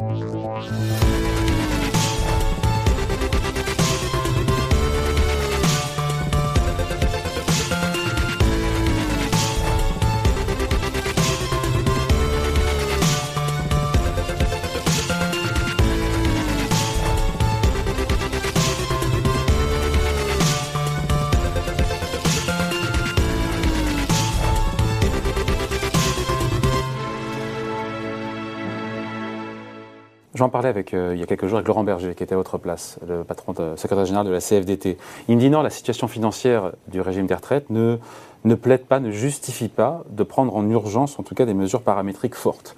Música J'en parlais avec, euh, il y a quelques jours avec Laurent Berger, qui était à votre place, le patron de, secrétaire général de la CFDT. Il me dit non, la situation financière du régime des retraites ne, ne plaide pas, ne justifie pas de prendre en urgence, en tout cas, des mesures paramétriques fortes.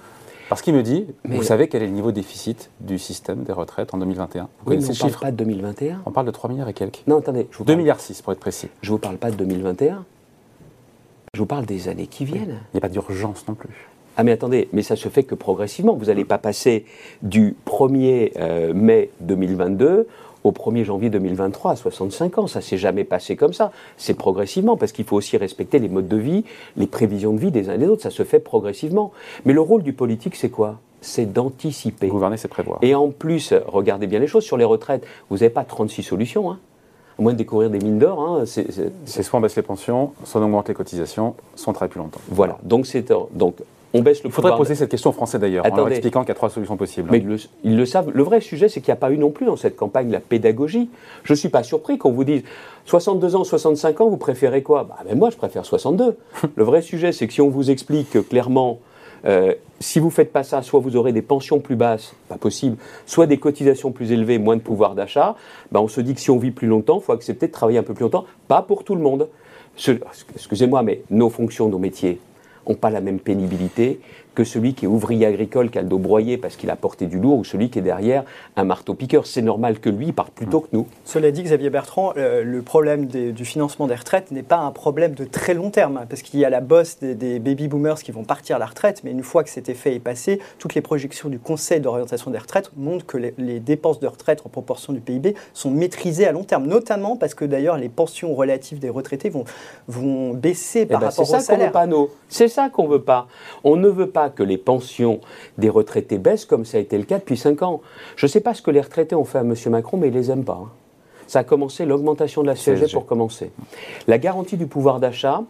Parce qu'il me dit, vous savez quel est le niveau déficit du système des retraites en 2021 Vous oui, mais on ne parle pas de 2021. On parle de 3 milliards et quelques. Non, attendez. Je 2 milliards 6 pour être précis. Je ne vous parle pas de 2021. Je vous parle des années qui viennent. Il n'y a pas d'urgence non plus. Ah mais attendez, mais ça se fait que progressivement. Vous n'allez pas passer du 1er euh, mai 2022 au 1er janvier 2023 à 65 ans. Ça s'est jamais passé comme ça. C'est progressivement parce qu'il faut aussi respecter les modes de vie, les prévisions de vie des uns et des autres. Ça se fait progressivement. Mais le rôle du politique, c'est quoi? C'est d'anticiper. Gouverner, c'est prévoir. Et en plus, regardez bien les choses. Sur les retraites, vous n'avez pas 36 solutions. Hein. À moins de découvrir des mines d'or. Hein, c'est soit on baisse les pensions, soit on augmente les cotisations, soit on travaille plus longtemps. Voilà. Donc, donc on baisse le Il faudrait poser cette question aux Français d'ailleurs, en leur expliquant qu'il y a trois solutions possibles. Mais ils le, savent. Le vrai sujet, c'est qu'il n'y a pas eu non plus dans cette campagne la pédagogie. Je ne suis pas surpris qu'on vous dise 62 ans, 65 ans, vous préférez quoi? Bah, mais Moi, je préfère 62. le vrai sujet, c'est que si on vous explique clairement, euh, si vous ne faites pas ça, soit vous aurez des pensions plus basses, pas possible, soit des cotisations plus élevées, moins de pouvoir d'achat, bah, on se dit que si on vit plus longtemps, il faut accepter de travailler un peu plus longtemps. Pas pour tout le monde. Excusez-moi, mais nos fonctions, nos métiers, n'ont pas la même pénibilité que celui qui est ouvrier agricole, qui a le dos broyé parce qu'il a porté du lourd, ou celui qui est derrière un marteau-piqueur. C'est normal que lui parte plus tôt que nous. Cela dit, Xavier Bertrand, euh, le problème du financement des retraites n'est pas un problème de très long terme, hein, parce qu'il y a la bosse des, baby-boomers qui vont partir à la retraite, mais une fois que cet effet est passé, toutes les projections du Conseil d'orientation des retraites montrent que les, dépenses de retraite en proportion du PIB sont maîtrisées à long terme, notamment parce que d'ailleurs les pensions relatives des retraités vont, vont baisser par eh ben, rapport au salaire. C'est ça qu'on veut pas. On ne veut pas que les pensions des retraités baissent comme ça a été le cas depuis 5 ans. Je ne sais pas ce que les retraités ont fait à M. Macron, mais ils ne les aiment pas. Hein. Ça a commencé, l'augmentation de la CSG pour commencer. La garantie du pouvoir d'achat,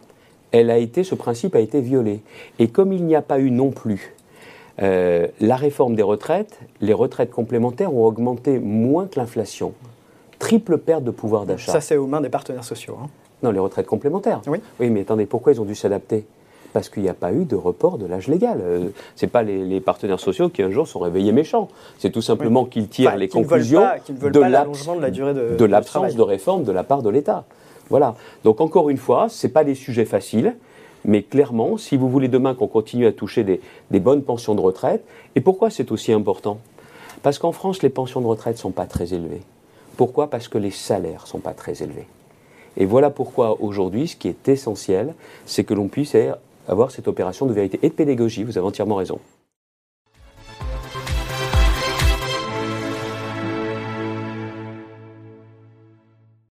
elle a été, ce principe a été violé. Et comme il n'y a pas eu non plus euh, la réforme des retraites, les retraites complémentaires ont augmenté moins que l'inflation. Triple perte de pouvoir d'achat. Ça, c'est aux mains des partenaires sociaux. Hein. Non, les retraites complémentaires. Oui. Oui, mais attendez, pourquoi ils ont dû s'adapter? Parce qu'il n'y a pas eu de report de l'âge légal. Euh, Ce n'est pas les, partenaires sociaux qui un jour sont réveillés méchants. C'est tout simplement qu'ils tirent les conclusions de l'absence de, réforme de la part de l'État. Voilà. Donc encore une fois, ce pas des sujets faciles. Mais clairement, si vous voulez demain qu'on continue à toucher des, des bonnes pensions de retraite, et pourquoi c'est aussi important? Parce qu'en France, les pensions de retraite ne sont pas très élevées. Pourquoi? Parce que les salaires ne sont pas très élevés. Et voilà pourquoi aujourd'hui, ce qui est essentiel, c'est que l'on puisse avoir cette opération de vérité et de pédagogie. Vous avez entièrement raison.